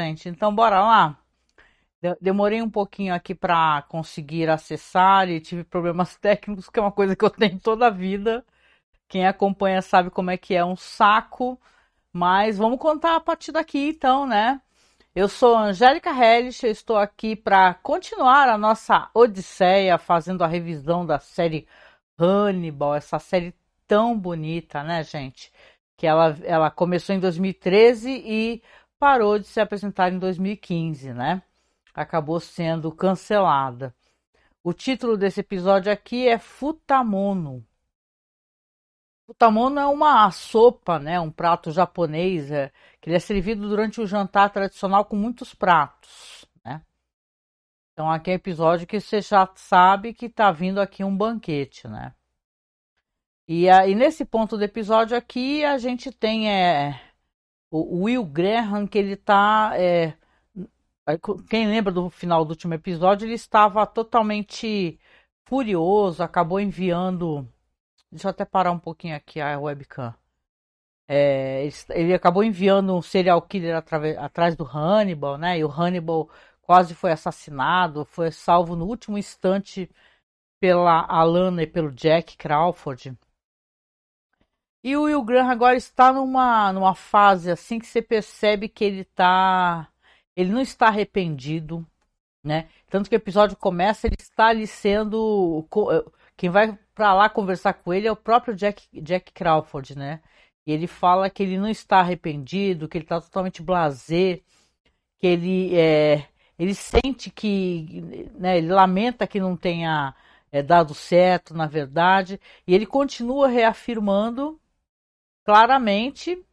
gente. Então, bora lá. Demorei um pouquinho aqui para conseguir acessar e tive problemas técnicos, que é uma coisa que eu tenho toda a vida. Quem acompanha sabe como é que é um saco. Mas vamos contar a partir daqui, então, né? Eu sou Angélica Hellish, eu estou aqui para continuar a nossa odisseia fazendo a revisão da série Hannibal, essa série tão bonita, né, gente? Que ela, ela começou em 2013 e parou de se apresentar em 2015, né? Acabou sendo cancelada. O título desse episódio aqui é Futamono. Futamono é uma sopa, né? Um prato japonês é, que é servido durante o jantar tradicional com muitos pratos, né? Então aqui é um episódio que você já sabe que está vindo aqui um banquete, né? E, aí nesse ponto do episódio aqui a gente tem é, o Will Graham que ele tá é, quem lembra do final do último episódio ele estava totalmente furioso, acabou enviando deixa eu até parar um pouquinho aqui a webcam. É, ele, acabou enviando um serial killer atrás do Hannibal, né? E o Hannibal quase foi assassinado, foi salvo no último instante pela Alana e pelo Jack Crawford. E o Will Graham agora está numa, numa fase assim que você percebe que ele tá. Ele não está arrependido, né? Tanto que o episódio começa, ele está ali sendo. Quem vai para lá conversar com ele é o próprio Jack, Jack Crawford, né? E ele fala que ele não está arrependido, que ele está totalmente blasé, que ele é, ele sente que, né, ele lamenta que não tenha é, dado certo, na verdade, e ele continua reafirmando claramente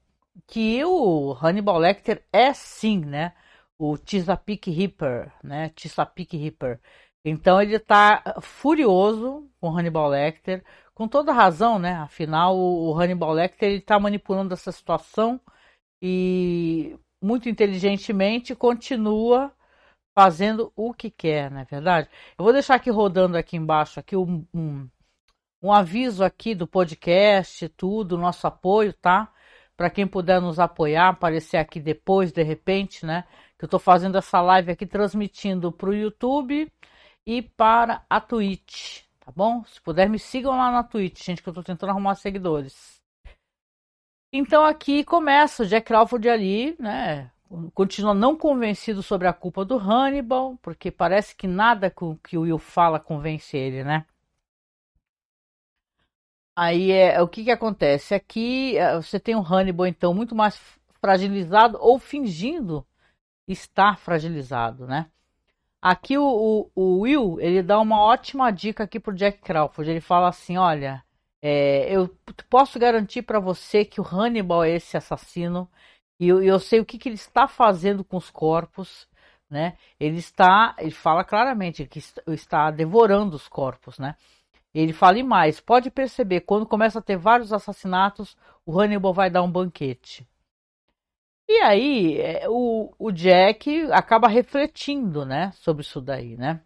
que o Hannibal Lecter é sim, né? O Chesapeake Ripper, né? Chesapeake Ripper. Então ele está furioso com Hannibal Lecter, com toda razão, né? Afinal, o Hannibal Lecter está manipulando essa situação e muito inteligentemente continua fazendo o que quer, não é verdade? Eu vou deixar aqui rodando aqui embaixo aqui um, um um aviso aqui do podcast, tudo, nosso apoio, tá? Para quem puder nos apoiar, aparecer aqui depois, de repente, né? Que eu estou fazendo essa live aqui, transmitindo para o YouTube e para a Twitch, tá bom? Se puder, me sigam lá na Twitch, gente, que eu estou tentando arrumar seguidores. Então aqui começa o Jack Crawford ali, né? Continua não convencido sobre a culpa do Hannibal, porque parece que nada que o Will fala convence ele, né? Aí é o que que acontece? Aqui é, você tem um Hannibal então muito mais fragilizado ou fingindo estar fragilizado, né? Aqui o, o, o Will ele dá uma ótima dica aqui pro Jack Crawford. Ele fala assim, olha, é, eu posso garantir para você que o Hannibal é esse assassino e eu, eu sei o que, que ele está fazendo com os corpos, né? Ele está, ele fala claramente que está devorando os corpos, né? Ele fala e mais, pode perceber, quando começa a ter vários assassinatos, o Hannibal vai dar um banquete. E aí é, o, o Jack acaba refletindo, né, sobre isso daí, né?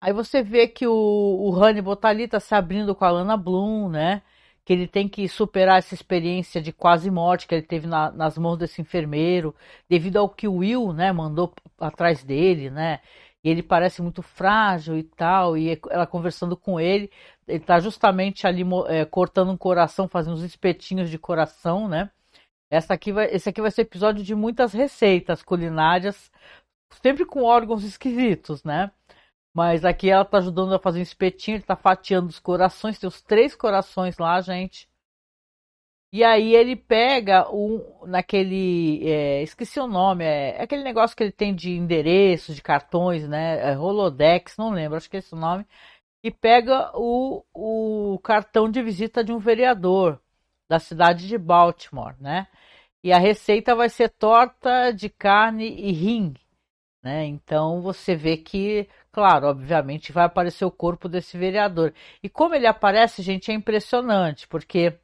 Aí você vê que o, o Hannibal tá ali, tá se abrindo com a Lana Bloom, né? Que ele tem que superar essa experiência de quase morte que ele teve na, nas mãos desse enfermeiro, devido ao que o Will, né, mandou atrás dele, né? E ele parece muito frágil e tal, e ela conversando com ele, ele está justamente ali é, cortando um coração, fazendo uns espetinhos de coração, né? Essa aqui vai, esse aqui vai ser episódio de muitas receitas culinárias, sempre com órgãos esquisitos, né? Mas aqui ela está ajudando a fazer um espetinho, ele está fatiando os corações, tem os três corações lá, gente. E aí ele pega um naquele. É, esqueci o nome, é, é, aquele negócio que ele tem de endereços, de cartões, né? É não lembro, acho que é esse o nome. E pega o, o cartão de visita de um vereador da cidade de Baltimore, né? E a receita vai ser torta de carne e rim, né? Então você vê que, claro, obviamente vai aparecer o corpo desse vereador. E como ele aparece, gente, é impressionante, porque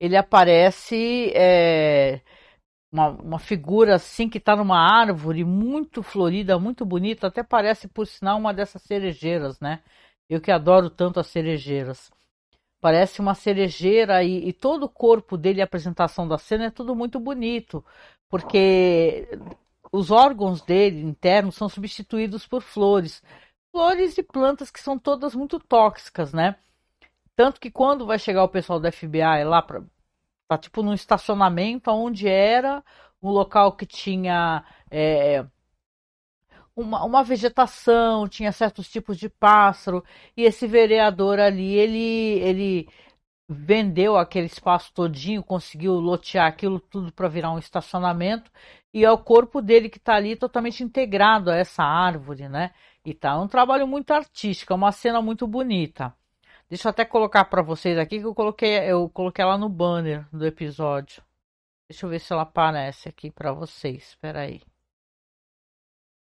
ele aparece é, uma, uma, figura assim que está numa árvore muito florida, muito bonita, até parece por sinal uma dessas cerejeiras, né? Eu que adoro tanto as cerejeiras. parece uma cerejeira e, e todo o corpo dele, a apresentação da cena é tudo muito bonito, porque os órgãos dele internos são substituídos por flores. Flores e plantas que são todas muito tóxicas, né? Tanto que quando vai chegar o pessoal do FBI lá para tá tipo num estacionamento onde era um local que tinha é, uma, uma, vegetação, tinha certos tipos de pássaro, e esse vereador ali, ele, ele vendeu aquele espaço todinho, conseguiu lotear aquilo tudo para virar um estacionamento, e é o corpo dele que está ali totalmente integrado a essa árvore, né? E tá é um trabalho muito artístico, é uma cena muito bonita. Deixa eu até colocar para vocês aqui que eu coloquei, eu coloquei ela no banner do episódio. Deixa eu ver se ela aparece aqui para vocês. Espera aí.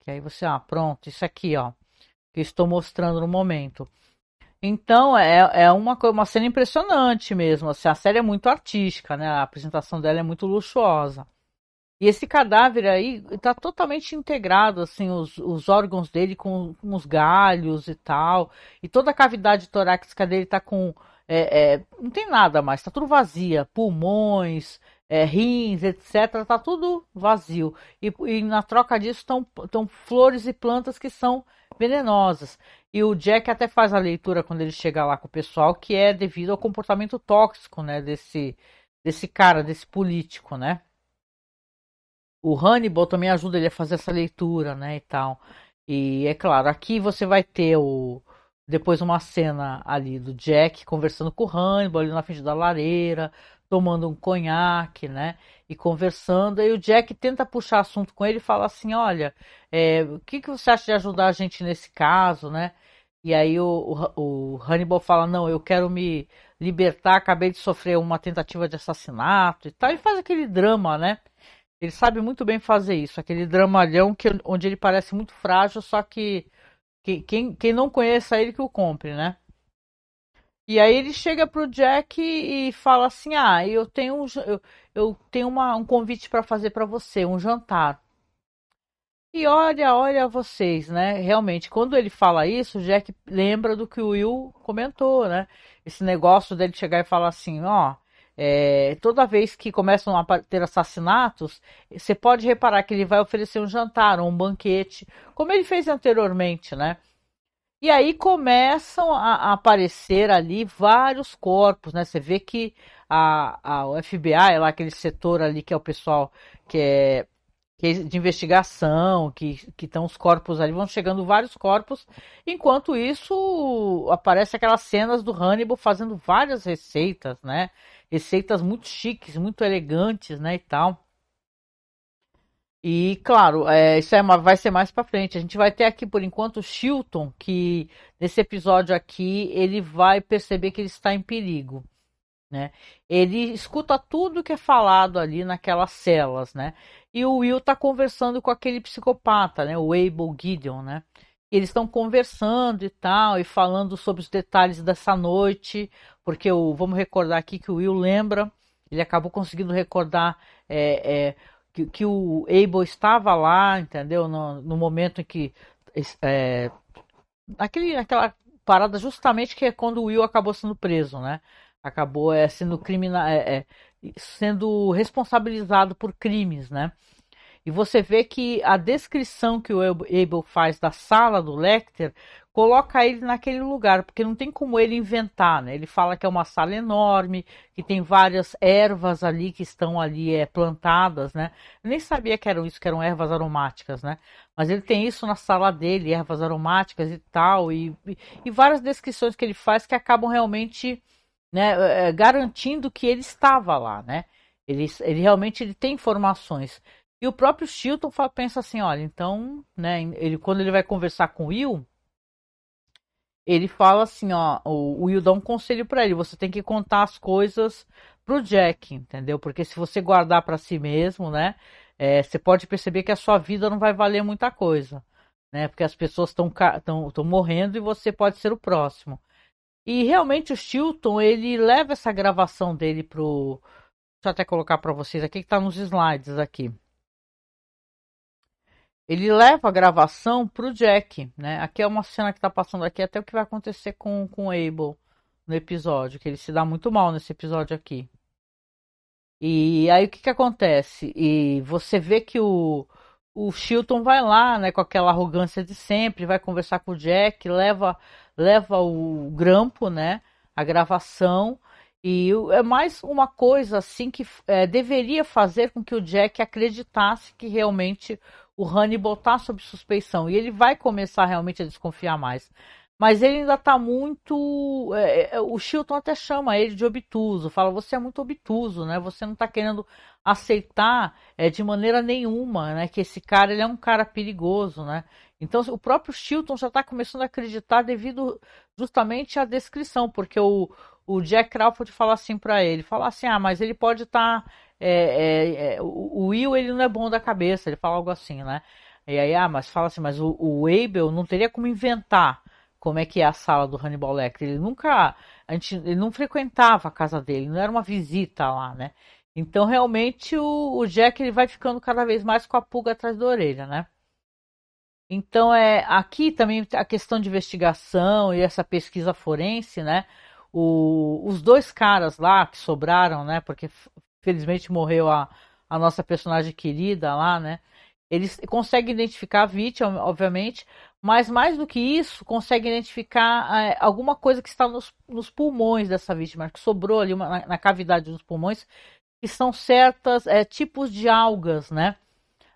Que aí você, ah, pronto, isso aqui, ó, que estou mostrando no momento. Então é, é uma, uma cena impressionante mesmo. Assim, a série é muito artística, né? A apresentação dela é muito luxuosa. E esse cadáver aí está totalmente integrado, assim, os, os órgãos dele com, com, os galhos e tal. E toda a cavidade torácica dele está com. É, é, não tem nada mais, está tudo vazia. Pulmões, é, rins, etc. Está tudo vazio. E, e na troca disso estão flores e plantas que são venenosas. E o Jack até faz a leitura quando ele chega lá com o pessoal, que é devido ao comportamento tóxico, né, desse, desse cara, desse político, né? O Hannibal também ajuda ele a fazer essa leitura, né, e tal. E é claro, aqui você vai ter o depois uma cena ali do Jack conversando com o Hannibal ali na frente da lareira, tomando um conhaque, né, e conversando. E o Jack tenta puxar assunto com ele e fala assim, olha, é, o que, que você acha de ajudar a gente nesse caso, né? E aí o, o, o Hannibal fala, não, eu quero me libertar, acabei de sofrer uma tentativa de assassinato e tal. E faz aquele drama, né? Ele sabe muito bem fazer isso, aquele dramalhão que, onde ele parece muito frágil, só que, que quem, quem não conheça ele que o compre, né? E aí ele chega pro Jack e fala assim: Ah, eu tenho eu, eu tenho uma, um convite para fazer para você, um jantar. E olha, olha vocês, né? Realmente, quando ele fala isso, o Jack lembra do que o Will comentou, né? Esse negócio dele chegar e falar assim: Ó, é, toda vez que começam a ter assassinatos, você pode reparar que ele vai oferecer um jantar, um banquete, como ele fez anteriormente, né? E aí começam a, aparecer ali vários corpos, né? Você vê que a, a, o FBI, lá aquele setor ali que é o pessoal que é, que de investigação, que estão os corpos ali, vão chegando vários corpos. Enquanto isso, aparece aquelas cenas do Hannibal fazendo várias receitas, né? receitas muito chiques, muito elegantes, né, e tal. E claro, é, isso é uma, vai ser mais para frente. A gente vai ter aqui por enquanto o Chilton, que nesse episódio aqui ele vai perceber que ele está em perigo. Né? Ele escuta tudo que é falado ali naquelas celas, né? E o Will está conversando com aquele psicopata, né? O Abel Gideon, né? eles estão conversando e tal, e falando sobre os detalhes dessa noite, porque o, vamos recordar aqui que o Will lembra, ele acabou conseguindo recordar é, é, que, que, o Abel estava lá, entendeu? No, no momento em que. É, aquele, aquela parada justamente que é quando o Will acabou sendo preso, né? Acabou é, sendo criminal, é, é, sendo responsabilizado por crimes, né? E você vê que a descrição que o Abel faz da sala do Lecter coloca ele naquele lugar, porque não tem como ele inventar, né? Ele fala que é uma sala enorme, que tem várias ervas ali que estão ali é, plantadas, né? Eu nem sabia que eram isso, que eram ervas aromáticas, né? Mas ele tem isso na sala dele, ervas aromáticas e tal, e, e, e várias descrições que ele faz que acabam realmente né, é, garantindo que ele estava lá, né? Ele, ele realmente ele tem informações. E o próprio Chilton pensa assim, olha, então, né, ele, quando ele vai conversar com o Will, ele fala assim, ó, o, Will dá um conselho para ele, você tem que contar as coisas pro Jack, entendeu? Porque se você guardar para si mesmo, né, é, você pode perceber que a sua vida não vai valer muita coisa, né? Porque as pessoas estão morrendo e você pode ser o próximo. E realmente o Chilton, ele leva essa gravação dele pro... Deixa eu até colocar para vocês aqui, que tá nos slides aqui ele leva a gravação pro Jack, né? Aqui é uma cena que tá passando aqui, até o que vai acontecer com, com o Abel no episódio, que ele se dá muito mal nesse episódio aqui. E aí o que que acontece? E você vê que o, o Chilton vai lá, né, com aquela arrogância de sempre, vai conversar com o Jack, leva leva o grampo, né, a gravação e é mais uma coisa assim que é, deveria fazer com que o Jack acreditasse que realmente o Hannibal está sob suspeição e ele vai começar realmente a desconfiar mais. Mas ele ainda está muito. É, é, o Chilton até chama ele de obtuso, fala: você é muito obtuso, né? Você não está querendo aceitar é, de maneira nenhuma, né? Que esse cara ele é um cara perigoso, né? Então o próprio Chilton já está começando a acreditar devido justamente à descrição, porque o, o Jack Crawford fala assim para ele, fala assim, ah, mas ele pode estar, tá, é, é, é, o Will ele não é bom da cabeça, ele fala algo assim, né? E aí, ah, mas fala assim, mas o, o Abel não teria como inventar como é que é a sala do Hannibal Lecter. Ele nunca, a gente, ele não frequentava a casa dele, não era uma visita lá, né? Então realmente o, o Jack ele vai ficando cada vez mais com a pulga atrás da orelha, né? Então é aqui também a questão de investigação e essa pesquisa forense, né? O, os dois caras lá que sobraram, né? Porque felizmente morreu a, a nossa personagem querida lá, né? Eles conseguem identificar a vítima, obviamente, mas mais do que isso, consegue identificar é, alguma coisa que está nos, nos, pulmões dessa vítima, que sobrou ali uma, na, na, cavidade dos pulmões, que são certas é, tipos de algas, né?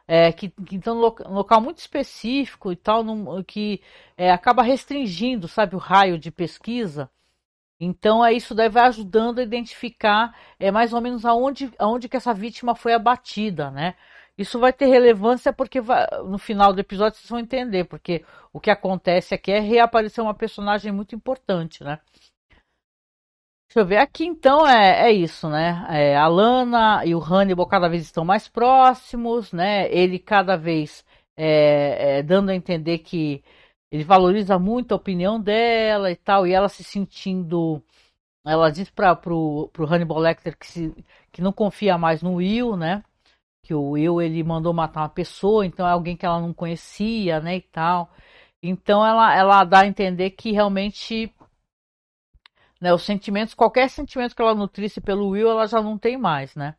É, que, que estão no local muito específico e tal, num, que é, acaba restringindo, sabe, o raio de pesquisa. Então, é isso daí vai ajudando a identificar é, mais ou menos aonde, aonde que essa vítima foi abatida, né? Isso vai ter relevância porque vai, no final do episódio vocês vão entender, porque o que acontece aqui é reaparecer uma personagem muito importante, né? Deixa eu ver, aqui então é, é isso, né? É, a Lana e o Hannibal cada vez estão mais próximos, né? Ele cada vez é, é, dando a entender que ele valoriza muito a opinião dela e tal, e ela se sentindo. Ela diz para pro, Hannibal Lecter que, se, que não confia mais no Will, né? Que o Will ele mandou matar uma pessoa, então é alguém que ela não conhecia, né, e tal. Então ela, ela dá a entender que realmente né, os sentimentos, qualquer sentimento que ela nutrisse pelo Will, ela já não tem mais, né?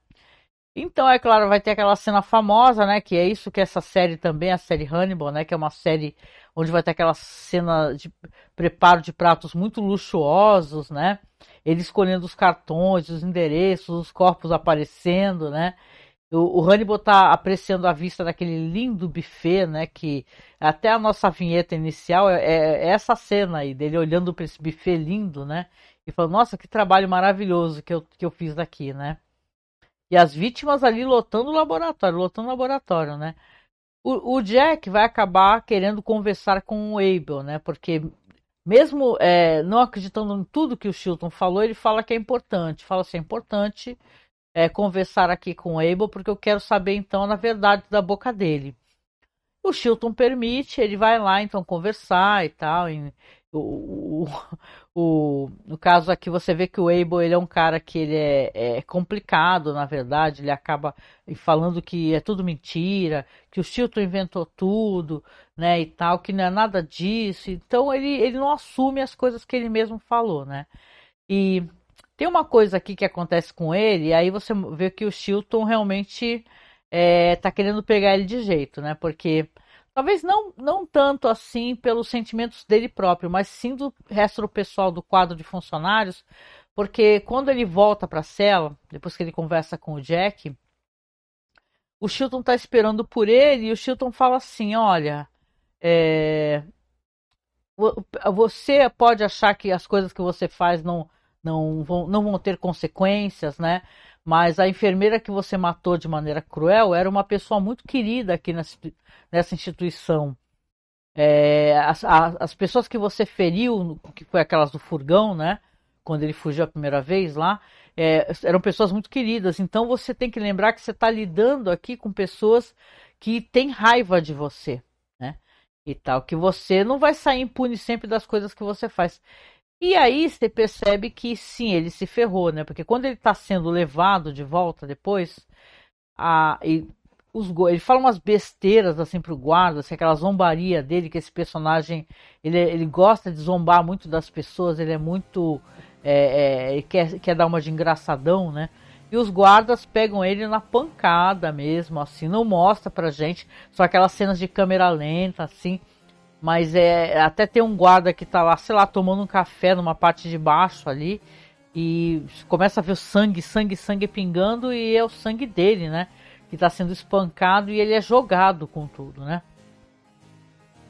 Então, é claro, vai ter aquela cena famosa, né? Que é isso que essa série também, a série Hannibal, né? Que é uma série onde vai ter aquela cena de preparo de pratos muito luxuosos, né? Ele escolhendo os cartões, os endereços, os corpos aparecendo, né? O, o Hannibal está apreciando a vista daquele lindo buffet, né? Que até a nossa vinheta inicial é, é, é essa cena aí, dele olhando para esse buffet lindo, né? E falando, nossa, que trabalho maravilhoso que eu, que eu fiz daqui, né? E as vítimas ali lotando o laboratório, lotando o laboratório, né? O, o Jack vai acabar querendo conversar com o Abel, né? Porque mesmo é, não acreditando em tudo que o Chilton falou, ele fala que é importante. Fala assim, é importante é, conversar aqui com o Abel, porque eu quero saber então na verdade da boca dele. O Chilton permite, ele vai lá então conversar e tal. E, o, o, o, no caso aqui você vê que o Abel ele é um cara que ele é, é, complicado, na verdade, ele acaba falando que é tudo mentira, que o Chilton inventou tudo, né, e tal, que não é nada disso. Então ele, ele não assume as coisas que ele mesmo falou, né. E tem uma coisa aqui que acontece com ele, e aí você vê que o Chilton realmente é, tá querendo pegar ele de jeito, né? Porque talvez não, não tanto assim pelos sentimentos dele próprio, mas sim do resto do pessoal do quadro de funcionários, porque quando ele volta para a cela, depois que ele conversa com o Jack, o Chilton tá esperando por ele e o Chilton fala assim: olha, é, você pode achar que as coisas que você faz não não vão, não vão ter consequências, né? Mas a enfermeira que você matou de maneira cruel era uma pessoa muito querida aqui nessa, nessa instituição. É, as, as, pessoas que você feriu, que foi aquelas do furgão, né? Quando ele fugiu a primeira vez lá, é, eram pessoas muito queridas. Então você tem que lembrar que você está lidando aqui com pessoas que têm raiva de você, né? E tal, que você não vai sair impune sempre das coisas que você faz. E aí você percebe que sim, ele se ferrou, né? Porque quando ele está sendo levado de volta depois, a, e os, ele fala umas besteiras assim pro guarda, assim, aquela zombaria dele, que esse personagem ele, ele gosta de zombar muito das pessoas, ele é muito é, é, quer, quer dar uma de engraçadão, né? E os guardas pegam ele na pancada mesmo, assim, não mostra pra gente, só aquelas cenas de câmera lenta, assim. Mas é até tem um guarda que tá lá, sei lá, tomando um café numa parte de baixo ali. E começa a ver o sangue, sangue, sangue pingando e é o sangue dele, né? Que está sendo espancado e ele é jogado com tudo, né?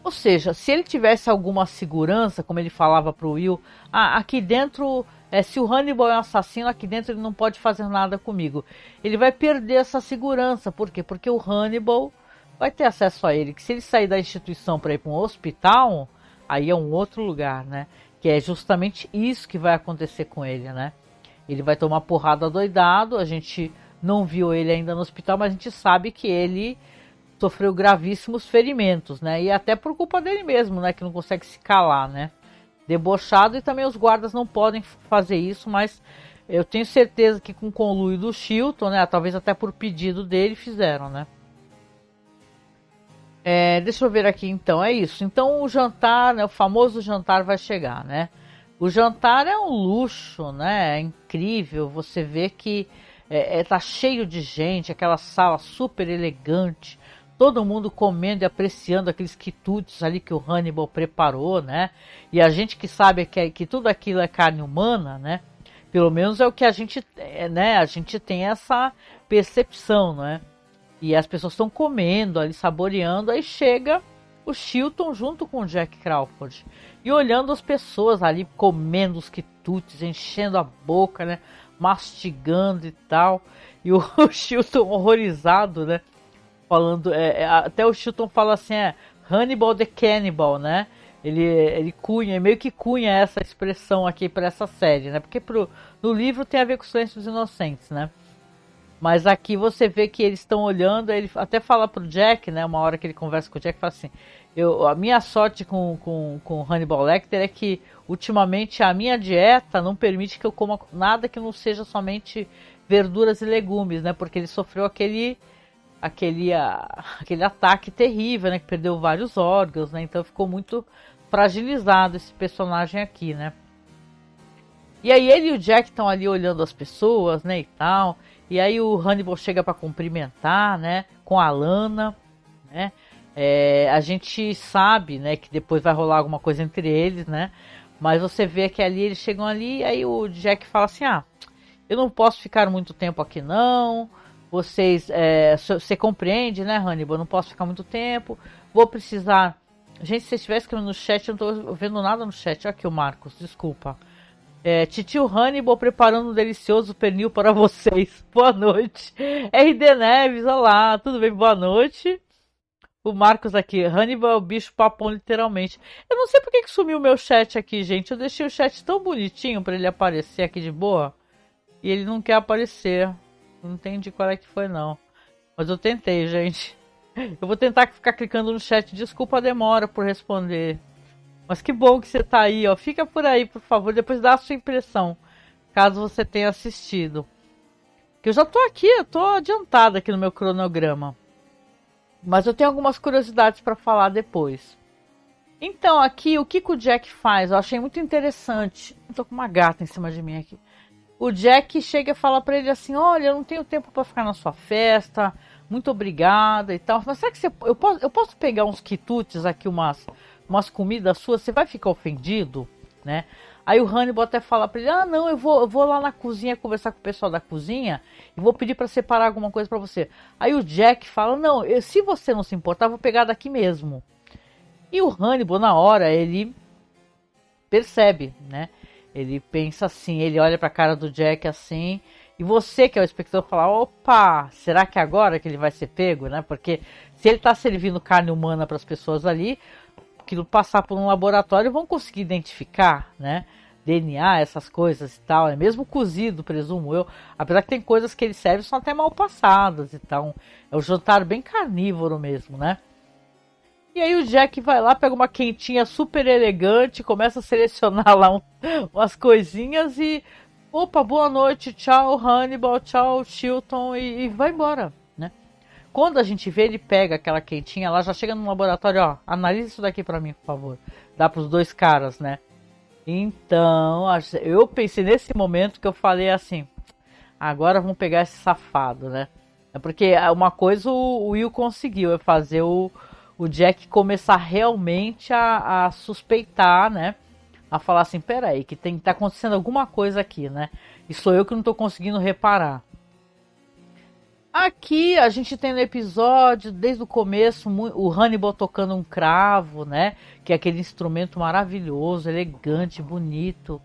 Ou seja, se ele tivesse alguma segurança, como ele falava para o Will, ah, aqui dentro, é, se o Hannibal é um assassino, aqui dentro ele não pode fazer nada comigo. Ele vai perder essa segurança. Por quê? Porque o Hannibal vai ter acesso a ele. Que se ele sair da instituição para ir para um hospital, aí é um outro lugar, né? Que é justamente isso que vai acontecer com ele, né? Ele vai tomar porrada doidado. A gente não viu ele ainda no hospital, mas a gente sabe que ele sofreu gravíssimos ferimentos, né? E até por culpa dele mesmo, né? Que não consegue se calar, né? Debochado e também os guardas não podem fazer isso, mas eu tenho certeza que com o conluio do Chilton, né? Talvez até por pedido dele fizeram, né? É, deixa eu ver aqui então, é isso. Então o jantar, né, o famoso jantar vai chegar, né? O jantar é um luxo, né? É incrível. Você vê que é, é, tá cheio de gente, aquela sala super elegante, todo mundo comendo e apreciando aqueles quitutes ali que o Hannibal preparou, né? E a gente que sabe que, que tudo aquilo é carne humana, né? Pelo menos é o que a gente, é, né? A gente tem essa percepção, né? E as pessoas estão comendo ali, saboreando, aí chega o Chilton junto com o Jack Crawford. E olhando as pessoas ali comendo os quitutes, enchendo a boca, né? Mastigando e tal. E o, o Chilton horrorizado, né? Falando, é, é, até o Chilton fala assim, é Hannibal the Cannibal, né? Ele, ele cunha, meio que cunha essa expressão aqui para essa série, né? Porque pro, no livro tem a ver com os Silêncios Inocentes, né? Mas aqui você vê que eles estão olhando, ele até fala pro Jack, né? Uma hora que ele conversa com o Jack, fala assim: eu, a minha sorte com, com, com Hannibal Lecter é que ultimamente a minha dieta não permite que eu coma nada que não seja somente verduras e legumes, né? Porque ele sofreu aquele aquele, aquele ataque terrível, né? Que perdeu vários órgãos, né? Então ficou muito fragilizado esse personagem aqui, né? E aí ele e o Jack estão ali olhando as pessoas, né, e tal. E aí o Hannibal chega para cumprimentar, né, com a Lana, né? É, a gente sabe, né, que depois vai rolar alguma coisa entre eles, né? Mas você vê que ali eles chegam ali e aí o Jack fala assim: "Ah, eu não posso ficar muito tempo aqui não. Vocês, é, você compreende, né, Hannibal? Eu não posso ficar muito tempo. Vou precisar Gente, se você estiver escrevendo no chat, eu não tô vendo nada no chat. Aqui o Marcos, desculpa. É, Titio Hannibal preparando um delicioso pernil para vocês. Boa noite. RD Neves, olá, tudo bem? Boa noite. O Marcos aqui, Hannibal é o bicho papão, literalmente. Eu não sei porque que sumiu o meu chat aqui, gente. Eu deixei o chat tão bonitinho para ele aparecer aqui de boa. E ele não quer aparecer. Não entendi qual é que foi, não. Mas eu tentei, gente. Eu vou tentar ficar clicando no chat. Desculpa a demora por responder. Mas que bom que você tá aí, ó. Fica por aí, por favor. Depois dá a sua impressão, caso você tenha assistido. Que eu já tô aqui, eu tô adiantada aqui no meu cronograma. Mas eu tenho algumas curiosidades para falar depois. Então, aqui, o que, que o Jack faz? Eu achei muito interessante. Eu tô com uma gata em cima de mim aqui. O Jack chega e fala para ele assim: Olha, eu não tenho tempo para ficar na sua festa. Muito obrigada e tal. Mas será que você, eu, posso, eu posso pegar uns quitutes aqui, umas umas comidas suas, você vai ficar ofendido, né? Aí o Hannibal até fala para ele: "Ah, não, eu vou, eu vou lá na cozinha conversar com o pessoal da cozinha e vou pedir para separar alguma coisa para você". Aí o Jack fala: "Não, eu, se você não se importar, vou pegar daqui mesmo". E o Hannibal na hora ele percebe, né? Ele pensa assim, ele olha para a cara do Jack assim, e você que é o espectador fala: "Opa, será que agora que ele vai ser pego, né? Porque se ele está servindo carne humana para as pessoas ali, aquilo passar por um laboratório vão conseguir identificar, né? DNA, essas coisas e tal, é mesmo cozido, presumo eu. Apesar que tem coisas que ele serve são até mal passadas e tal. É um jantar bem carnívoro mesmo, né? E aí o Jack vai lá, pega uma quentinha super elegante, começa a selecionar lá um, umas coisinhas e. Opa, boa noite, tchau Hannibal, tchau Chilton e, e vai embora. Quando a gente vê, ele pega aquela quentinha lá, já chega no laboratório, ó, analisa isso daqui para mim, por favor. Dá para os dois caras, né? Então, eu pensei nesse momento que eu falei assim, agora vamos pegar esse safado, né? É porque uma coisa o Will conseguiu, é fazer o, o Jack começar realmente a, a suspeitar, né? A falar assim, peraí, que tem tá acontecendo alguma coisa aqui, né? E sou eu que não tô conseguindo reparar. Aqui a gente tem no episódio, desde o começo, o Hannibal tocando um cravo, né? Que é aquele instrumento maravilhoso, elegante, bonito.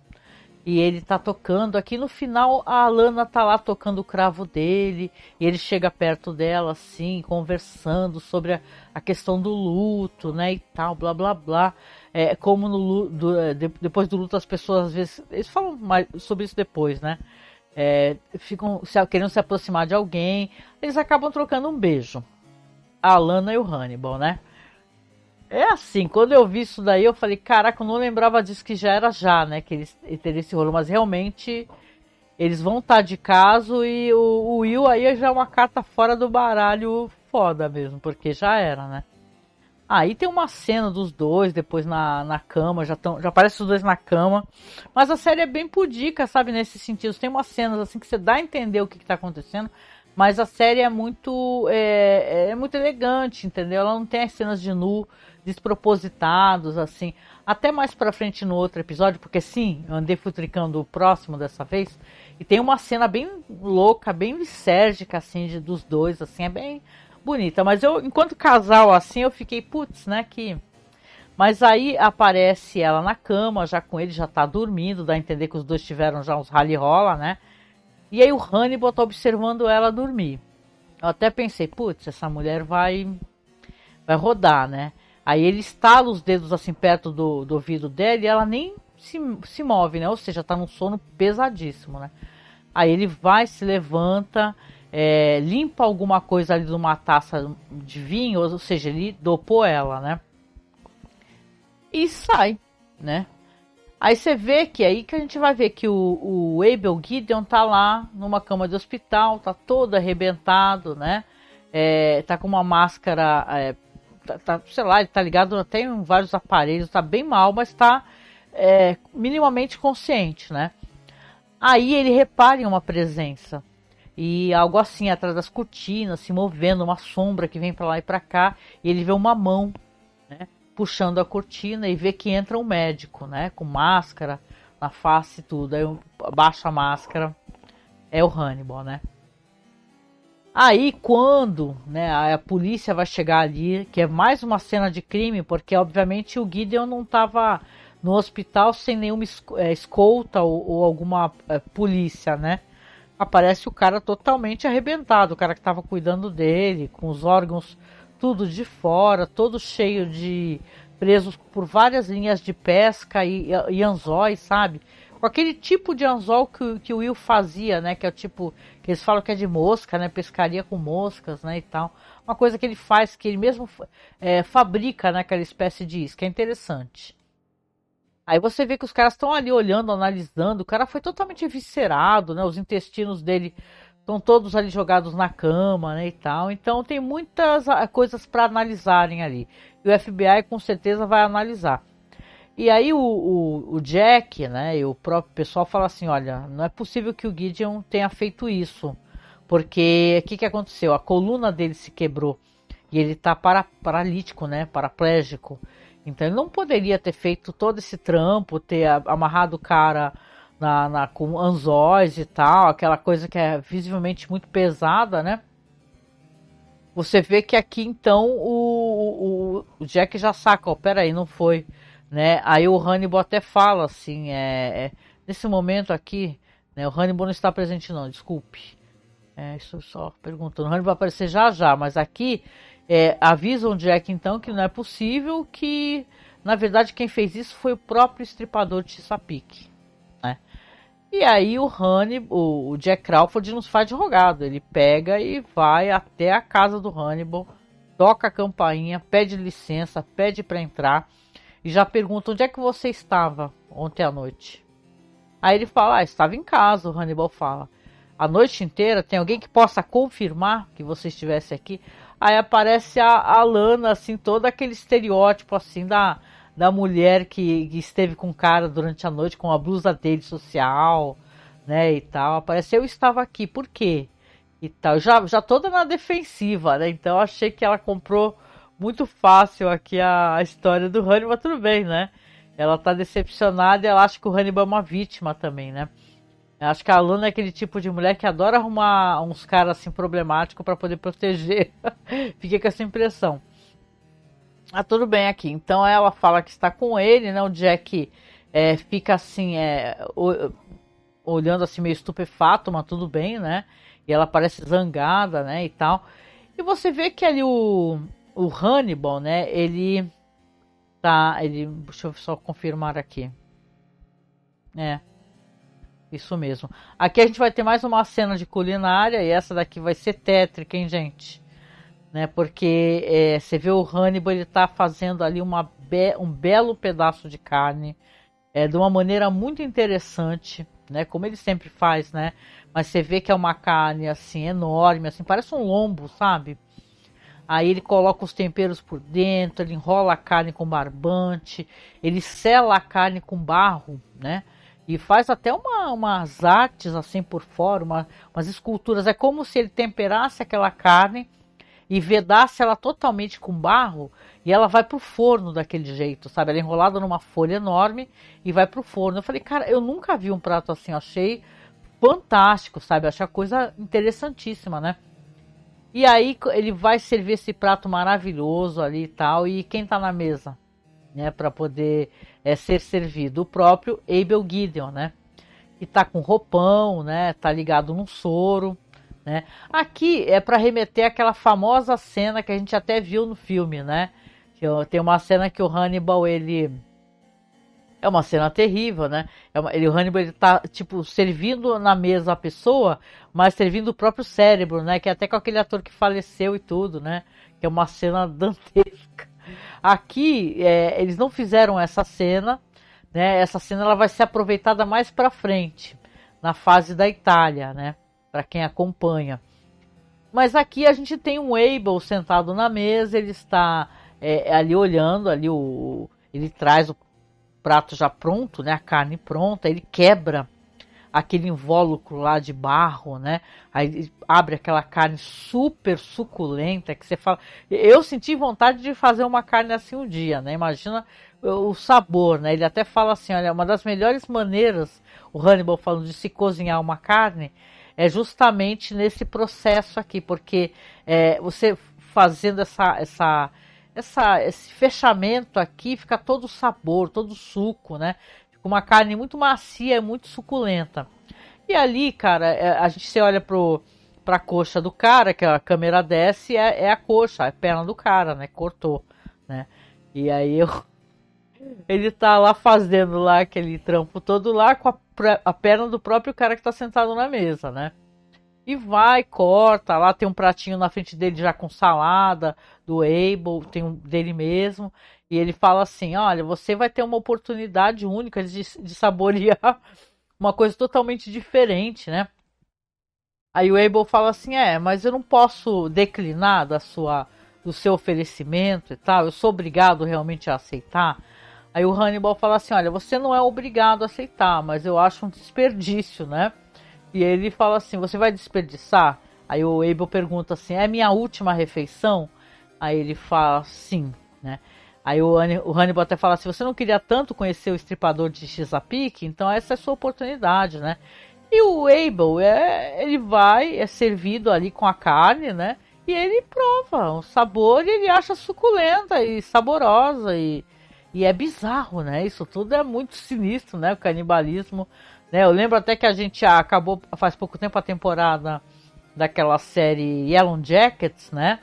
E ele tá tocando. Aqui no final a Alana tá lá tocando o cravo dele. E ele chega perto dela, assim, conversando sobre a, a questão do luto, né? E tal, blá blá blá. É, como no do, é, depois do luto as pessoas às vezes. Eles falam mais sobre isso depois, né? É, ficam se, querendo se aproximar de alguém. Eles acabam trocando um beijo. A Alana e o Hannibal, né? É assim, quando eu vi isso daí, eu falei, caraca, eu não lembrava disso que já era já, né? Que eles teriam esse rolo, mas realmente eles vão estar tá de caso e o, o Will aí já é uma carta fora do baralho foda mesmo, porque já era, né? Aí tem uma cena dos dois depois na, na cama, já, tão, já aparece os dois na cama. Mas a série é bem pudica, sabe, nesse sentido. Tem umas cenas assim que você dá a entender o que, está acontecendo, mas a série é muito é, é, muito elegante, entendeu? Ela não tem as cenas de nu despropositados, assim. Até mais pra frente no outro episódio, porque sim, eu andei futricando o próximo dessa vez. E tem uma cena bem louca, bem lisérgica, assim, de, dos dois, assim, é bem bonita. Mas eu, enquanto casal, assim, eu fiquei, putz, né, que... Mas aí aparece ela na cama, já com ele, já tá dormindo, dá a entender que os dois tiveram já uns rally rola, né? E aí o Hannibal tá observando ela dormir. Eu até pensei, putz, essa mulher vai vai rodar, né? Aí ele estala os dedos assim perto do, do ouvido dela e ela nem se, se move, né? Ou seja, tá num sono pesadíssimo, né? Aí ele vai, se levanta, é, limpa alguma coisa ali de uma taça de vinho, ou seja, ele dopou ela, né? E sai, né? Aí você vê que aí que a gente vai ver que o, o Abel Gideon tá lá numa cama de hospital, tá todo arrebentado, né? É, tá com uma máscara é, tá, tá, sei lá, ele tá ligado até em vários aparelhos, tá bem mal, mas tá é, minimamente consciente, né? Aí ele repara em uma presença e algo assim atrás das cortinas, se movendo, uma sombra que vem para lá e para cá, e ele vê uma mão, né, puxando a cortina e vê que entra um médico, né, com máscara na face e tudo. Aí baixa a máscara, é o Hannibal, né? Aí quando né, a, polícia vai chegar ali, que é mais uma cena de crime, porque obviamente o Gideon não estava no hospital sem nenhuma é, escolta ou, ou alguma é, polícia, né? Aparece o cara totalmente arrebentado, o cara que estava cuidando dele, com os órgãos tudo de fora, todo cheio de presos por várias linhas de pesca e, e anzóis, sabe? com aquele tipo de anzol que, que o Will fazia, né? Que é o tipo que eles falam que é de mosca, né? Pescaria com moscas, né? E tal. Uma coisa que ele faz, que ele mesmo é, fabrica, né? Aquela espécie de isca. É interessante. Aí você vê que os caras estão ali olhando, analisando. O cara foi totalmente eviscerado, né? Os intestinos dele estão todos ali jogados na cama, né? E tal. Então tem muitas ah, coisas para analisarem ali. E o FBI com certeza vai analisar. E aí o, o, o, Jack, né, e o próprio pessoal fala assim, olha, não é possível que o Gideon tenha feito isso, porque o que, que aconteceu? A coluna dele se quebrou e ele está para, paralítico, né, paraplégico. Então ele não poderia ter feito todo esse trampo, ter amarrado o cara na, na, com anzóis e tal, aquela coisa que é visivelmente muito pesada, né? Você vê que aqui então o, o, o Jack já saca, ó, peraí, não foi né? Aí o Hannibal até fala assim, é, é, nesse momento aqui, né, o Hannibal não está presente não, desculpe. É, isso só perguntando. O Hannibal vai aparecer já já, mas aqui é, avisa o Jack então que não é possível que, na verdade, quem fez isso foi o próprio estripador de Chesapeake. Né? E aí o Hannibal, o Jack Crawford nos faz de rogado. Ele pega e vai até a casa do Hannibal, toca a campainha, pede licença, pede para entrar e já pergunta onde é que você estava ontem à noite. Aí ele fala, ah, estava em casa, o Hannibal fala. A noite inteira tem alguém que possa confirmar que você estivesse aqui. Aí aparece a, a Lana, assim, todo aquele estereótipo assim da, da mulher que, que, esteve com o cara durante a noite com a blusa dele social, né, e tal. Apareceu, eu estava aqui, por quê? E tal, já, já toda na defensiva, né, então achei que ela comprou muito fácil aqui a, a história do Hannibal, tudo bem, né. Ela tá decepcionada e ela acha que o Hannibal é uma vítima também, né. Acho que a Luna é aquele tipo de mulher que adora arrumar uns caras assim problemáticos para poder proteger. Fiquei com essa impressão. Ah, tudo bem aqui. Então ela fala que está com ele, né? O Jack é, fica assim, é, olhando assim meio estupefato, mas tudo bem, né? E ela parece zangada, né? E tal. E você vê que ali o, o Hannibal, né? Ele tá, ele, deixa eu só confirmar aqui. É. Isso mesmo. Aqui a gente vai ter mais uma cena de culinária e essa daqui vai ser tétrica, hein, gente? Né, porque é, você vê o Hannibal, ele tá fazendo ali uma be um belo pedaço de carne é, de uma maneira muito interessante, né? Como ele sempre faz, né? Mas você vê que é uma carne assim enorme, assim, parece um lombo, sabe? Aí ele coloca os temperos por dentro, ele enrola a carne com barbante, ele sela a carne com barro, né? E faz até uma, umas artes assim por fora, uma, umas esculturas. É como se ele temperasse aquela carne e vedasse ela totalmente com barro e ela vai pro forno daquele jeito, sabe? Ela é enrolada numa folha enorme e vai pro forno. Eu falei, cara, eu nunca vi um prato assim, achei fantástico, sabe? Achei a coisa interessantíssima, né? E aí ele vai servir esse prato maravilhoso ali e tal, e quem tá na mesa? né, para poder é, ser servido. O próprio Abel Gideon, né, que está com roupão, né, tá ligado num soro, né. Aqui é para remeter àquela famosa cena que a gente até viu no filme, né, que tem uma cena que o Hannibal ele é uma cena terrível, né? É uma, ele, o Hannibal ele tá, tipo, servindo na mesa a pessoa, mas servindo o próprio cérebro, né? Que é até com aquele ator que faleceu e tudo, né? Que é uma cena dantesca. Aqui é, eles não fizeram essa cena, né? Essa cena ela vai ser aproveitada mais para frente, na fase da Itália, né? Para quem acompanha. Mas aqui a gente tem um Abel sentado na mesa, ele está é, ali olhando, ali o, ele traz o prato já pronto, né? A carne pronta, ele quebra aquele invólucro lá de barro, né? Aí abre aquela carne super suculenta que você fala. Eu senti vontade de fazer uma carne assim um dia, né? Imagina o sabor, né? Ele até fala assim, olha, uma das melhores maneiras, o Hannibal falando de se cozinhar uma carne, é justamente nesse processo aqui, porque é, você fazendo essa, essa, essa, esse fechamento aqui, fica todo o sabor, todo o suco, né? Uma carne muito macia, muito suculenta. E ali, cara, é, a gente se olha pro, pra coxa do cara, que a câmera desce, é, é a coxa, é a perna do cara, né? Cortou, né? E aí eu, ele tá lá fazendo lá aquele trampo todo lá com a, a perna do próprio cara que tá sentado na mesa, né? E vai, corta, lá tem um pratinho na frente dele já com salada do Abel, tem um dele mesmo. E ele fala assim: olha, você vai ter uma oportunidade única de, de saborear uma coisa totalmente diferente, né? Aí o Abel fala assim: é, mas eu não posso declinar da sua, do seu oferecimento e tal, eu sou obrigado realmente a aceitar. Aí o Hannibal fala assim: olha, você não é obrigado a aceitar, mas eu acho um desperdício, né? E ele fala assim: você vai desperdiçar? Aí o Abel pergunta assim: é minha última refeição? Aí ele fala sim, né? Aí o, o Hannibal até fala: se você não queria tanto conhecer o estripador de Chesapeake, então essa é a sua oportunidade, né? E o Abel, é, ele vai, é servido ali com a carne, né? E ele prova o sabor e ele acha suculenta e saborosa e, e é bizarro, né? Isso tudo é muito sinistro, né? O canibalismo, né? Eu lembro até que a gente acabou faz pouco tempo a temporada daquela série Yellow Jackets, né?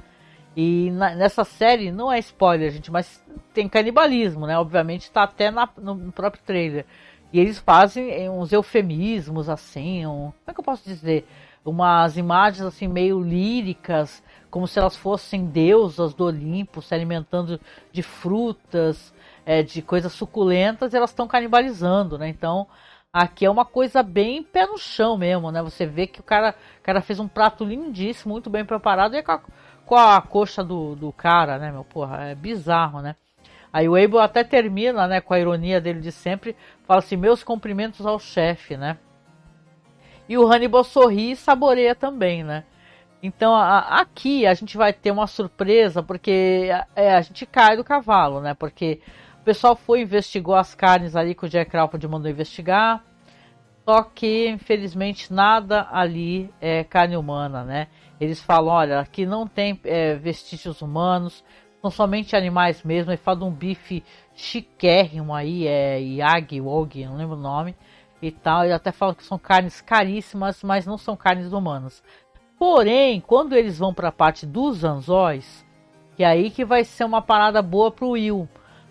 E na, nessa série, não é spoiler, gente, mas tem canibalismo, né? Obviamente está até na, no próprio trailer. E eles fazem eh, uns eufemismos, assim, um, como é que eu posso dizer? Umas imagens, assim, meio líricas, como se elas fossem deusas do Olimpo, se alimentando de frutas, é, de coisas suculentas, e elas estão canibalizando, né? Então, aqui é uma coisa bem pé no chão mesmo, né? Você vê que o cara, o cara fez um prato lindíssimo, muito bem preparado, e é a, com a coxa do, do cara, né, meu? Porra, é bizarro, né? Aí o Abel até termina, né, com a ironia dele de sempre, fala assim, meus cumprimentos ao chefe, né? E o Hannibal sorri e saboreia também, né? Então a, aqui a gente vai ter uma surpresa, porque é, a gente cai do cavalo, né? Porque o pessoal foi investigou as carnes ali que o Jack Crawford mandou investigar. Só que, infelizmente, nada ali é carne humana, né? Eles falam, olha, aqui não tem é, vestígios humanos, são somente animais mesmo. Ele fala de um bife chiquérrimo aí, é Yagi, Wog, não lembro o nome e tal. Ele até fala que são carnes caríssimas, mas não são carnes humanas. Porém, quando eles vão para a parte dos anzóis, que é aí que vai ser uma parada boa pro Will.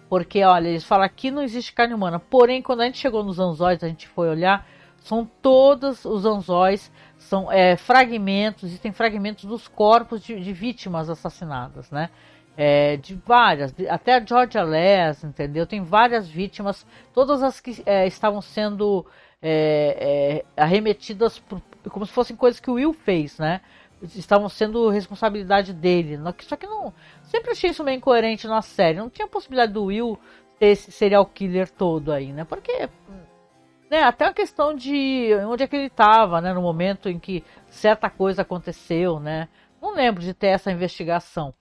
Porque, olha, eles falam que não existe carne humana. Porém, quando a gente chegou nos anzóis, a gente foi olhar, são todos os anzóis, são é, fragmentos, existem fragmentos dos corpos de, de vítimas assassinadas, né? É, de várias, até a Georgia Les, entendeu? Tem várias vítimas, todas as que é, estavam sendo é, é, arremetidas por, como se fossem coisas que o Will fez, né? Estavam sendo responsabilidade dele. Só que não. Sempre achei isso meio incoerente na série. Não tinha possibilidade do Will ter esse serial killer todo aí, né? Porque. Né, até a questão de onde é que ele estava, né? No momento em que certa coisa aconteceu, né? Não lembro de ter essa investigação.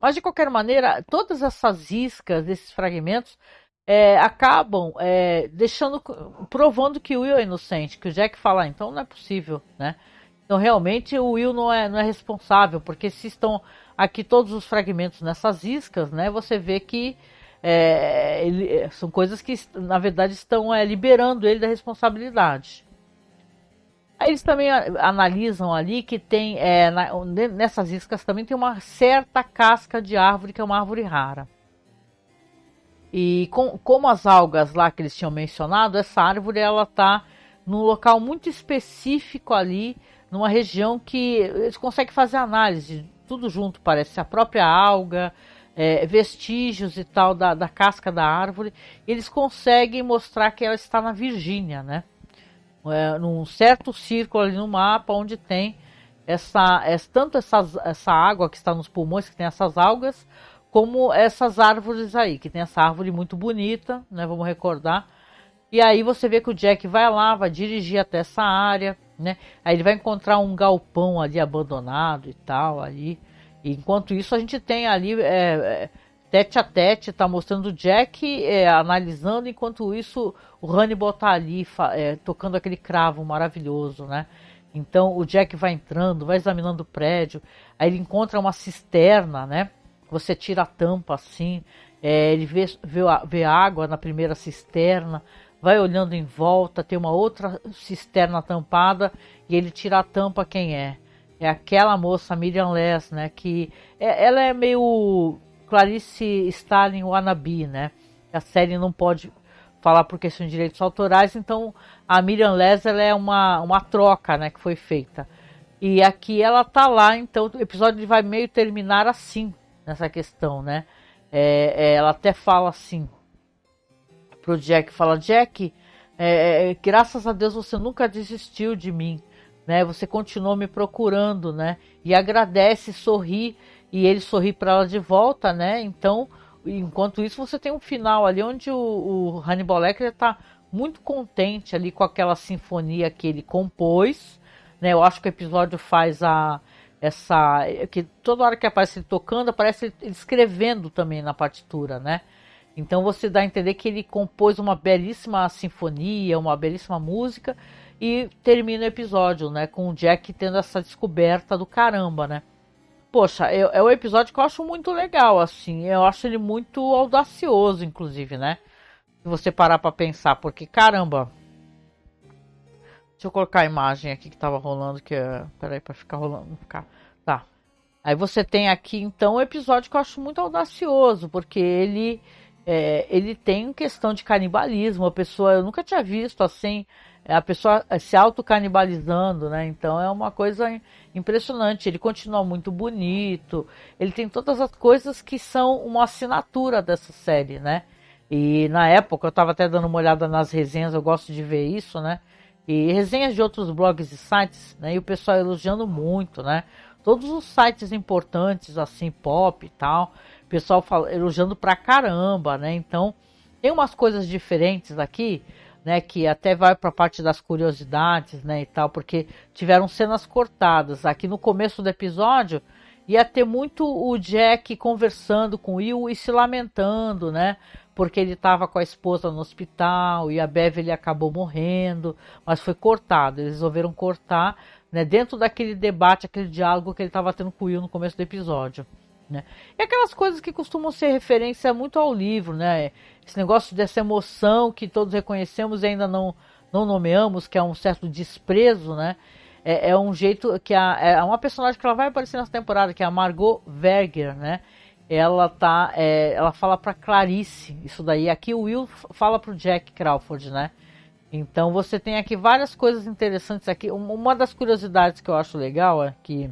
Mas de qualquer maneira, todas essas iscas, esses fragmentos, é, acabam é, deixando, provando que o Will é inocente, que o Jack fala, ah, então não é possível, né? Então realmente o Will não é, não é responsável, porque se estão aqui todos os fragmentos nessas iscas, né? Você vê que é, ele, são coisas que na verdade estão é, liberando ele da responsabilidade. Aí eles também analisam ali que tem é, na, nessas iscas também tem uma certa casca de árvore que é uma árvore rara. E com, como as algas lá que eles tinham mencionado, essa árvore ela está num local muito específico ali, numa região que eles conseguem fazer análise, tudo junto parece, a própria alga, é, vestígios e tal da, da casca da árvore, eles conseguem mostrar que ela está na Virgínia, né? É, num certo círculo ali no mapa onde tem essa, essa tanto essa, essa água que está nos pulmões, que tem essas algas, como essas árvores aí, que tem essa árvore muito bonita, né? Vamos recordar. E aí você vê que o Jack vai lá, vai dirigir até essa área, né? Aí ele vai encontrar um galpão ali abandonado e tal ali. Enquanto isso a gente tem ali é, é, tete a tete, tá mostrando o Jack é, analisando, enquanto isso o Hannibal tá ali é, tocando aquele cravo maravilhoso, né? Então o Jack vai entrando, vai examinando o prédio, aí ele encontra uma cisterna, né? Você tira a tampa assim, é, ele vê, vê, vê água na primeira cisterna, vai olhando em volta, tem uma outra cisterna tampada e ele tira a tampa quem é. É aquela moça Miriam Les, né? Que é, ela é meio Clarice Stalin wannabe, né? A série não pode falar por questão de direitos autorais, então a Miriam Les ela é uma, uma troca, né? Que foi feita. E aqui ela tá lá, então o episódio vai meio terminar assim, nessa questão, né? É, é, ela até fala assim pro Jack, fala Jack, é, é, graças a Deus você nunca desistiu de mim, né? Você continuou me procurando, né? E agradece, sorri e ele sorri para ela de volta, né? Então, enquanto isso você tem um final ali onde o, o Hannibal Lecter está muito contente ali com aquela sinfonia que ele compôs, né? Eu acho que o episódio faz a essa que toda hora que aparece ele tocando aparece ele escrevendo também na partitura, né? Então você dá a entender que ele compôs uma belíssima sinfonia, uma belíssima música e termina o episódio, né, com o Jack tendo essa descoberta do caramba, né? Poxa, é, é um episódio que eu acho muito legal, assim, eu acho ele muito audacioso, inclusive, né? Se você parar para pensar, porque caramba, Deixa eu colocar a imagem aqui que tava rolando, que é. Peraí, pra ficar rolando. Ficar. Tá. Aí você tem aqui, então, um episódio que eu acho muito audacioso, porque ele. É, ele tem questão de canibalismo. A pessoa. Eu nunca tinha visto assim. É, a pessoa se autocanibalizando, né? Então é uma coisa impressionante. Ele continua muito bonito. Ele tem todas as coisas que são uma assinatura dessa série, né? E na época eu estava até dando uma olhada nas resenhas, eu gosto de ver isso, né? e resenhas de outros blogs e sites, né? E o pessoal elogiando muito, né? Todos os sites importantes, assim, pop e tal, pessoal fala, elogiando pra caramba, né? Então, tem umas coisas diferentes aqui, né? Que até vai pra parte das curiosidades, né? E tal, porque tiveram cenas cortadas. Aqui no começo do episódio ia ter muito o Jack conversando com o Will e se lamentando, né? Porque ele estava com a esposa no hospital e a Beverly acabou morrendo, mas foi cortado. Eles resolveram cortar, né? Dentro daquele debate, aquele diálogo que ele estava tendo com o Will no começo do episódio. Né? E aquelas coisas que costumam ser referência muito ao livro, né? Esse negócio dessa emoção que todos reconhecemos e ainda não, não nomeamos, que é um certo desprezo, né? é, é um jeito que a, é uma personagem que ela vai aparecer nessa temporada, que é a Margot Verger, né? Ela tá, é, ela fala para Clarice isso daí. Aqui o Will fala para o Jack Crawford, né? Então você tem aqui várias coisas interessantes aqui. Uma das curiosidades que eu acho legal é que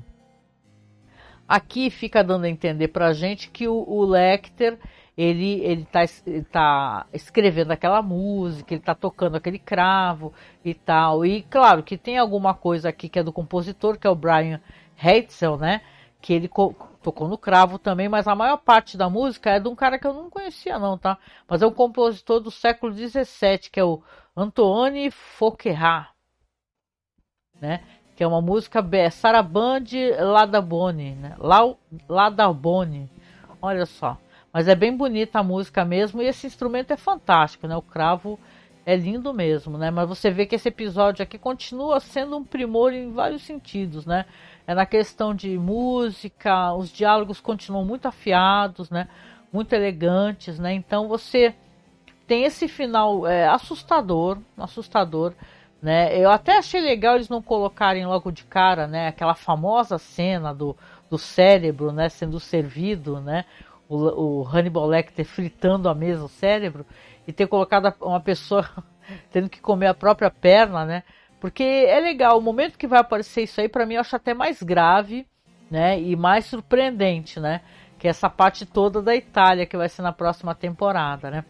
aqui fica dando a entender pra gente que o, o Lecter ele ele tá, ele tá escrevendo aquela música, ele tá tocando aquele cravo e tal. E claro que tem alguma coisa aqui que é do compositor, que é o Brian Heitzel, né? Que ele tocou no cravo também, mas a maior parte da música é de um cara que eu não conhecia não, tá? Mas é um compositor do século XVII, que é o Antoine Fouquerat, né? Que é uma música Sarabande Ladabone, né? Ladabone, olha só. Mas é bem bonita a música mesmo e esse instrumento é fantástico, né? O cravo é lindo mesmo, né? Mas você vê que esse episódio aqui continua sendo um primor em vários sentidos, né? É na questão de música, os diálogos continuam muito afiados, né? Muito elegantes, né? Então você tem esse final é, assustador, assustador, né? Eu até achei legal eles não colocarem logo de cara, né? Aquela famosa cena do, do cérebro, né? Sendo servido, né? o, o Hannibal Lecter fritando a mesa o cérebro e ter colocado uma pessoa tendo que comer a própria perna, né? Porque é legal, o momento que vai aparecer isso aí, para mim, eu acho até mais grave, né? E mais surpreendente, né? Que é essa parte toda da Itália que vai ser na próxima temporada, né?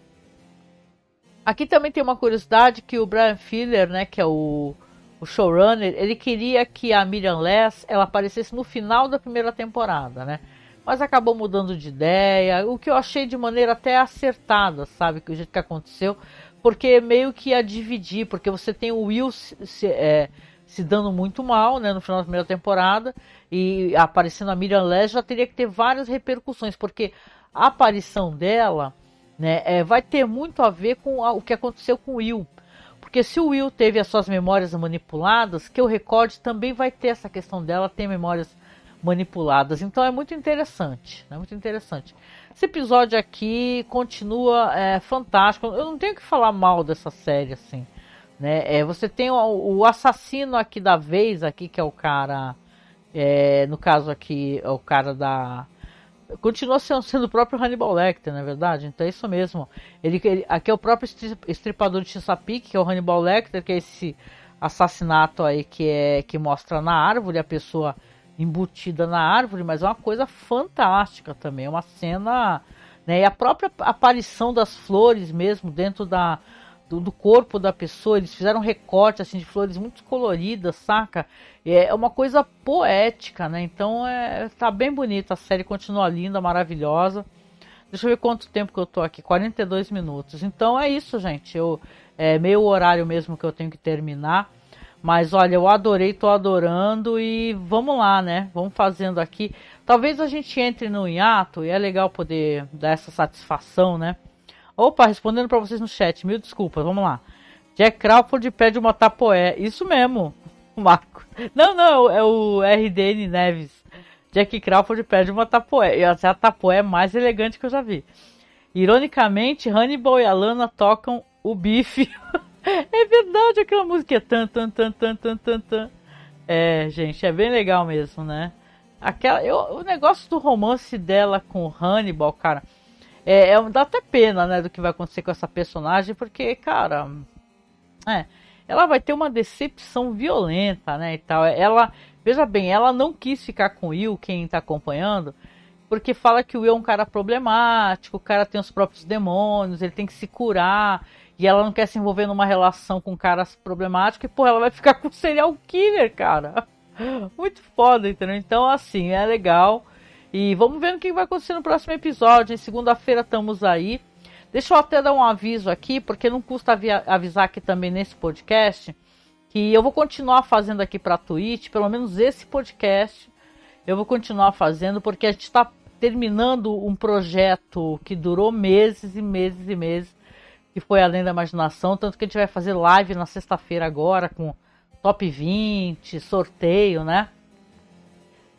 Aqui também tem uma curiosidade que o Brian Filler, né? Que é o, o showrunner, ele queria que a Miriam Less ela aparecesse no final da primeira temporada, né? mas acabou mudando de ideia, o que eu achei de maneira até acertada, sabe, que o jeito que aconteceu, porque meio que ia dividir, porque você tem o Will se, se, é, se dando muito mal, né, no final da primeira temporada, e aparecendo a Miriam Les já teria que ter várias repercussões, porque a aparição dela, né, é, vai ter muito a ver com o que aconteceu com o Will. Porque se o Will teve as suas memórias manipuladas, que eu recorde também vai ter essa questão dela ter memórias manipuladas. Então é muito interessante, é muito interessante. Esse episódio aqui continua é, fantástico. Eu não tenho que falar mal dessa série assim, né? É, você tem o, o, assassino aqui da vez aqui que é o cara, é, no caso aqui é o cara da continua sendo, sendo o próprio Hannibal Lecter, na é verdade. Então é isso mesmo. Ele, ele aqui é o próprio estripador de Chesapeake, que é o Hannibal Lecter, que é esse assassinato aí que é que mostra na árvore a pessoa embutida na árvore, mas é uma coisa fantástica também. É uma cena. Né, e a própria aparição das flores mesmo dentro da, do, do, corpo da pessoa. Eles fizeram recorte assim, de flores muito coloridas, saca? É uma coisa poética, né? Então é, tá bem bonita. A série continua linda, maravilhosa. Deixa eu ver quanto tempo que eu tô aqui. 42 minutos. Então é isso, gente. Eu, é meio horário mesmo que eu tenho que terminar. Mas olha, eu adorei, tô adorando e vamos lá, né? Vamos fazendo aqui. Talvez a gente entre no hiato e é legal poder dar essa satisfação, né? Opa, respondendo para vocês no chat, mil desculpas, vamos lá. Jack Crawford pede uma tapoé. Isso mesmo, Marco. Não, não, é o RDN Neves. Jack Crawford pede uma tapoé. E é a tapoé mais elegante que eu já vi. Ironicamente, Hannibal e Alana tocam o bife. É verdade, aquela música é tan, tan, tan, tan, tan, tan, tan. É, gente, é bem legal mesmo, né? Aquela, eu, o negócio do romance dela com Hannibal, cara, é, é, dá até pena, né, do que vai acontecer com essa personagem, porque, cara, é, ela vai ter uma decepção violenta, né, e tal. Ela, veja bem, ela não quis ficar com o Will, quem tá acompanhando, porque fala que o Will é um cara problemático, o cara tem os próprios demônios, ele tem que se curar, e ela não quer se envolver numa relação com caras problemáticos e, pô, ela vai ficar com serial killer, cara. Muito foda, entendeu? Então, assim, é legal. E vamos ver o que vai acontecer no próximo episódio. Em segunda-feira estamos aí. Deixa eu até dar um aviso aqui, porque não custa avisar aqui também nesse podcast, que eu vou continuar fazendo aqui para a Twitch, pelo menos esse podcast eu vou continuar fazendo, porque a gente está terminando um projeto que durou meses e meses e meses, que foi Além da Imaginação, tanto que a gente vai fazer live na sexta-feira agora com top 20, sorteio, né?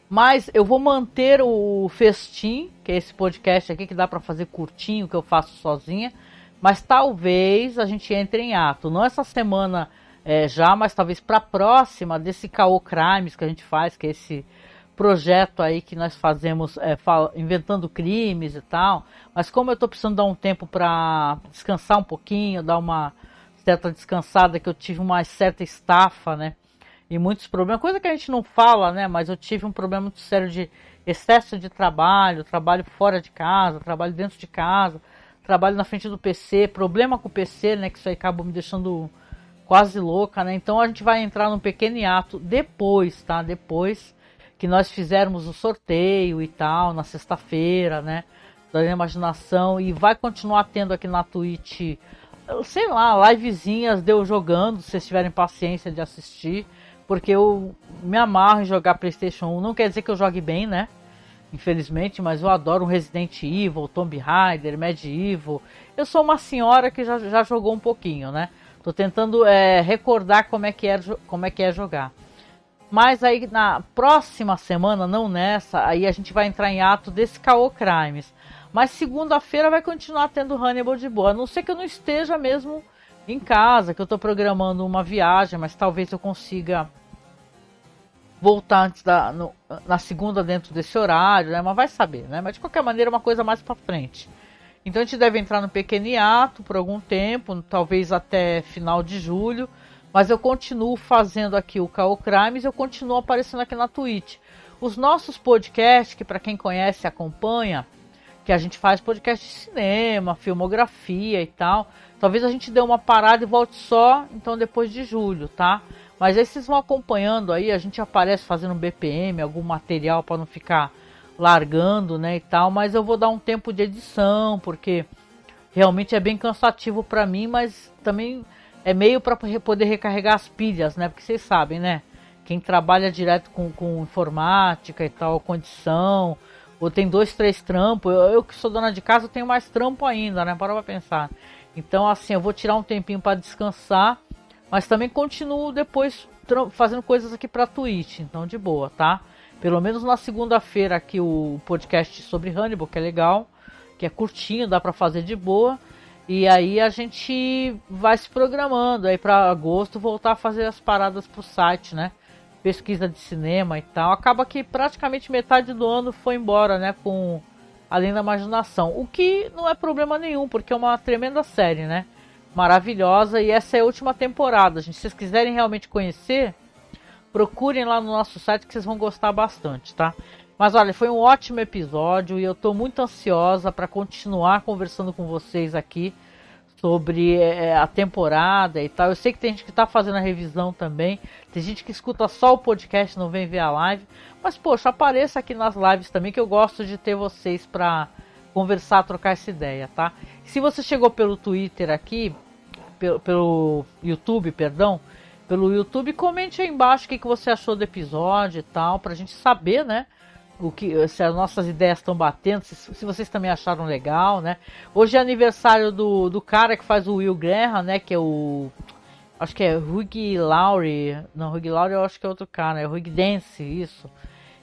Mas eu vou manter o festim, que é esse podcast aqui que dá para fazer curtinho, que eu faço sozinha. Mas talvez a gente entre em ato. Não essa semana é, já, mas talvez para a próxima desse Caô Crimes que a gente faz, que é esse projeto aí que nós fazemos é, inventando crimes e tal. Mas como eu estou precisando dar um tempo para descansar um pouquinho, dar uma certa descansada, que eu tive uma certa estafa, né? E muitos problemas, coisa que a gente não fala, né? Mas eu tive um problema muito sério de excesso de trabalho, trabalho fora de casa, trabalho dentro de casa, trabalho na frente do PC, problema com o PC, né? Que isso aí acabou me deixando quase louca, né? Então a gente vai entrar num pequeno hiato depois, tá? Depois que nós fizermos o sorteio e tal, na sexta-feira, né? Da imaginação, e vai continuar tendo aqui na Twitch, sei lá, livezinhas de eu jogando, se vocês tiverem paciência de assistir porque eu me amarro em jogar PlayStation 1. Não quer dizer que eu jogue bem, né? Infelizmente, mas eu adoro Resident Evil, Tomb Raider, Medieval. Eu sou uma senhora que já, já jogou um pouquinho, né? Tô tentando é, recordar como é, que é, como é que é jogar. Mas aí na próxima semana, não nessa, aí a gente vai entrar em ato desse Caô Crimes. Mas segunda-feira vai continuar tendo Hannibal de boa. A não ser que eu não esteja mesmo em casa, que eu estou programando uma viagem, mas talvez eu consiga voltar antes da, no, na segunda dentro desse horário, né? Mas vai saber, né? Mas de qualquer maneira é uma coisa mais para frente. Então a gente deve entrar no pequeno hiato por algum tempo, talvez até final de julho. Mas eu continuo fazendo aqui o Caô Crimes, eu continuo aparecendo aqui na Twitch. Os nossos podcasts, que para quem conhece acompanha, que a gente faz podcast de cinema, filmografia e tal. Talvez a gente dê uma parada e volte só, então depois de julho, tá? Mas aí vocês vão acompanhando aí, a gente aparece fazendo BPM, algum material para não ficar largando, né, e tal, mas eu vou dar um tempo de edição, porque realmente é bem cansativo para mim, mas também é meio para poder recarregar as pilhas, né? Porque vocês sabem, né? Quem trabalha direto com, com informática e tal, condição, ou tem dois, três trampos, eu, eu que sou dona de casa tenho mais trampo ainda, né? Para pra pensar. Então, assim, eu vou tirar um tempinho para descansar mas também continuo depois fazendo coisas aqui para Twitch, então de boa, tá? Pelo menos na segunda-feira aqui o podcast sobre Hannibal, que é legal, que é curtinho, dá para fazer de boa. E aí a gente vai se programando aí para agosto voltar a fazer as paradas pro site, né? Pesquisa de cinema e tal. Acaba que praticamente metade do ano foi embora, né, com Além da Imaginação, o que não é problema nenhum, porque é uma tremenda série, né? maravilhosa e essa é a última temporada. Gente, se vocês quiserem realmente conhecer, procurem lá no nosso site que vocês vão gostar bastante, tá? Mas olha, foi um ótimo episódio e eu estou muito ansiosa para continuar conversando com vocês aqui sobre é, a temporada e tal. Eu sei que tem gente que está fazendo a revisão também, tem gente que escuta só o podcast, não vem ver a live. Mas poxa, apareça aqui nas lives também que eu gosto de ter vocês para conversar, trocar essa ideia, tá? Se você chegou pelo Twitter aqui, pelo, pelo YouTube, perdão, pelo YouTube, comente aí embaixo o que, que você achou do episódio e tal, pra gente saber, né? O que, se as nossas ideias estão batendo, se, se, vocês também acharam legal, né? Hoje é aniversário do, do cara que faz o Will Graham, né? Que é o. Acho que é Hugh Laurie. Não, Hugh Laurie eu acho que é outro cara, é Hugh Dance, isso.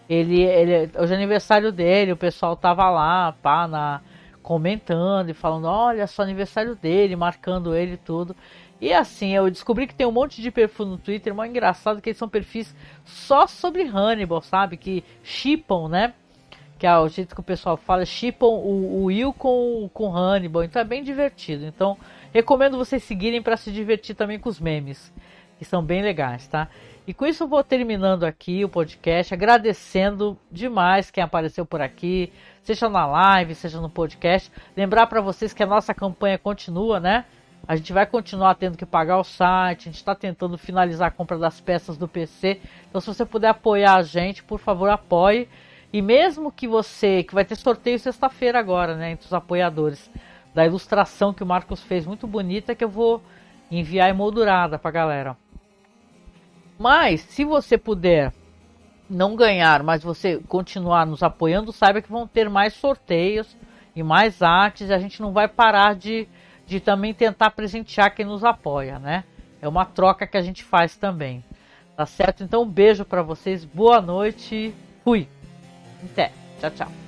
Ele, ele, hoje é aniversário dele, o pessoal tava lá, pá, na, comentando e falando, olha só aniversário dele, marcando ele tudo. E assim, eu descobri que tem um monte de perfil no Twitter, mas engraçado que eles são perfis só sobre Hannibal, sabe? Que chipam, né? Que é o jeito que o pessoal fala, chipam o, o Will com, com Hannibal. Então é bem divertido. Então recomendo vocês seguirem para se divertir também com os memes, que são bem legais, tá? E com isso vou terminando aqui o podcast, agradecendo demais quem apareceu por aqui, seja na live, seja no podcast. Lembrar para vocês que a nossa campanha continua, né? A gente vai continuar tendo que pagar o site, a gente está tentando finalizar a compra das peças do PC. Então, se você puder apoiar a gente, por favor, apoie. E mesmo que você, que vai ter sorteio sexta-feira agora, né, entre os apoiadores, da ilustração que o Marcos fez, muito bonita, que eu vou enviar emoldurada pra galera. Mas, se você puder não ganhar, mas você continuar nos apoiando, saiba que vão ter mais sorteios e mais artes. E a gente não vai parar de, de também tentar presentear quem nos apoia, né? É uma troca que a gente faz também. Tá certo? Então, um beijo para vocês, boa noite, fui. Até, tchau, tchau.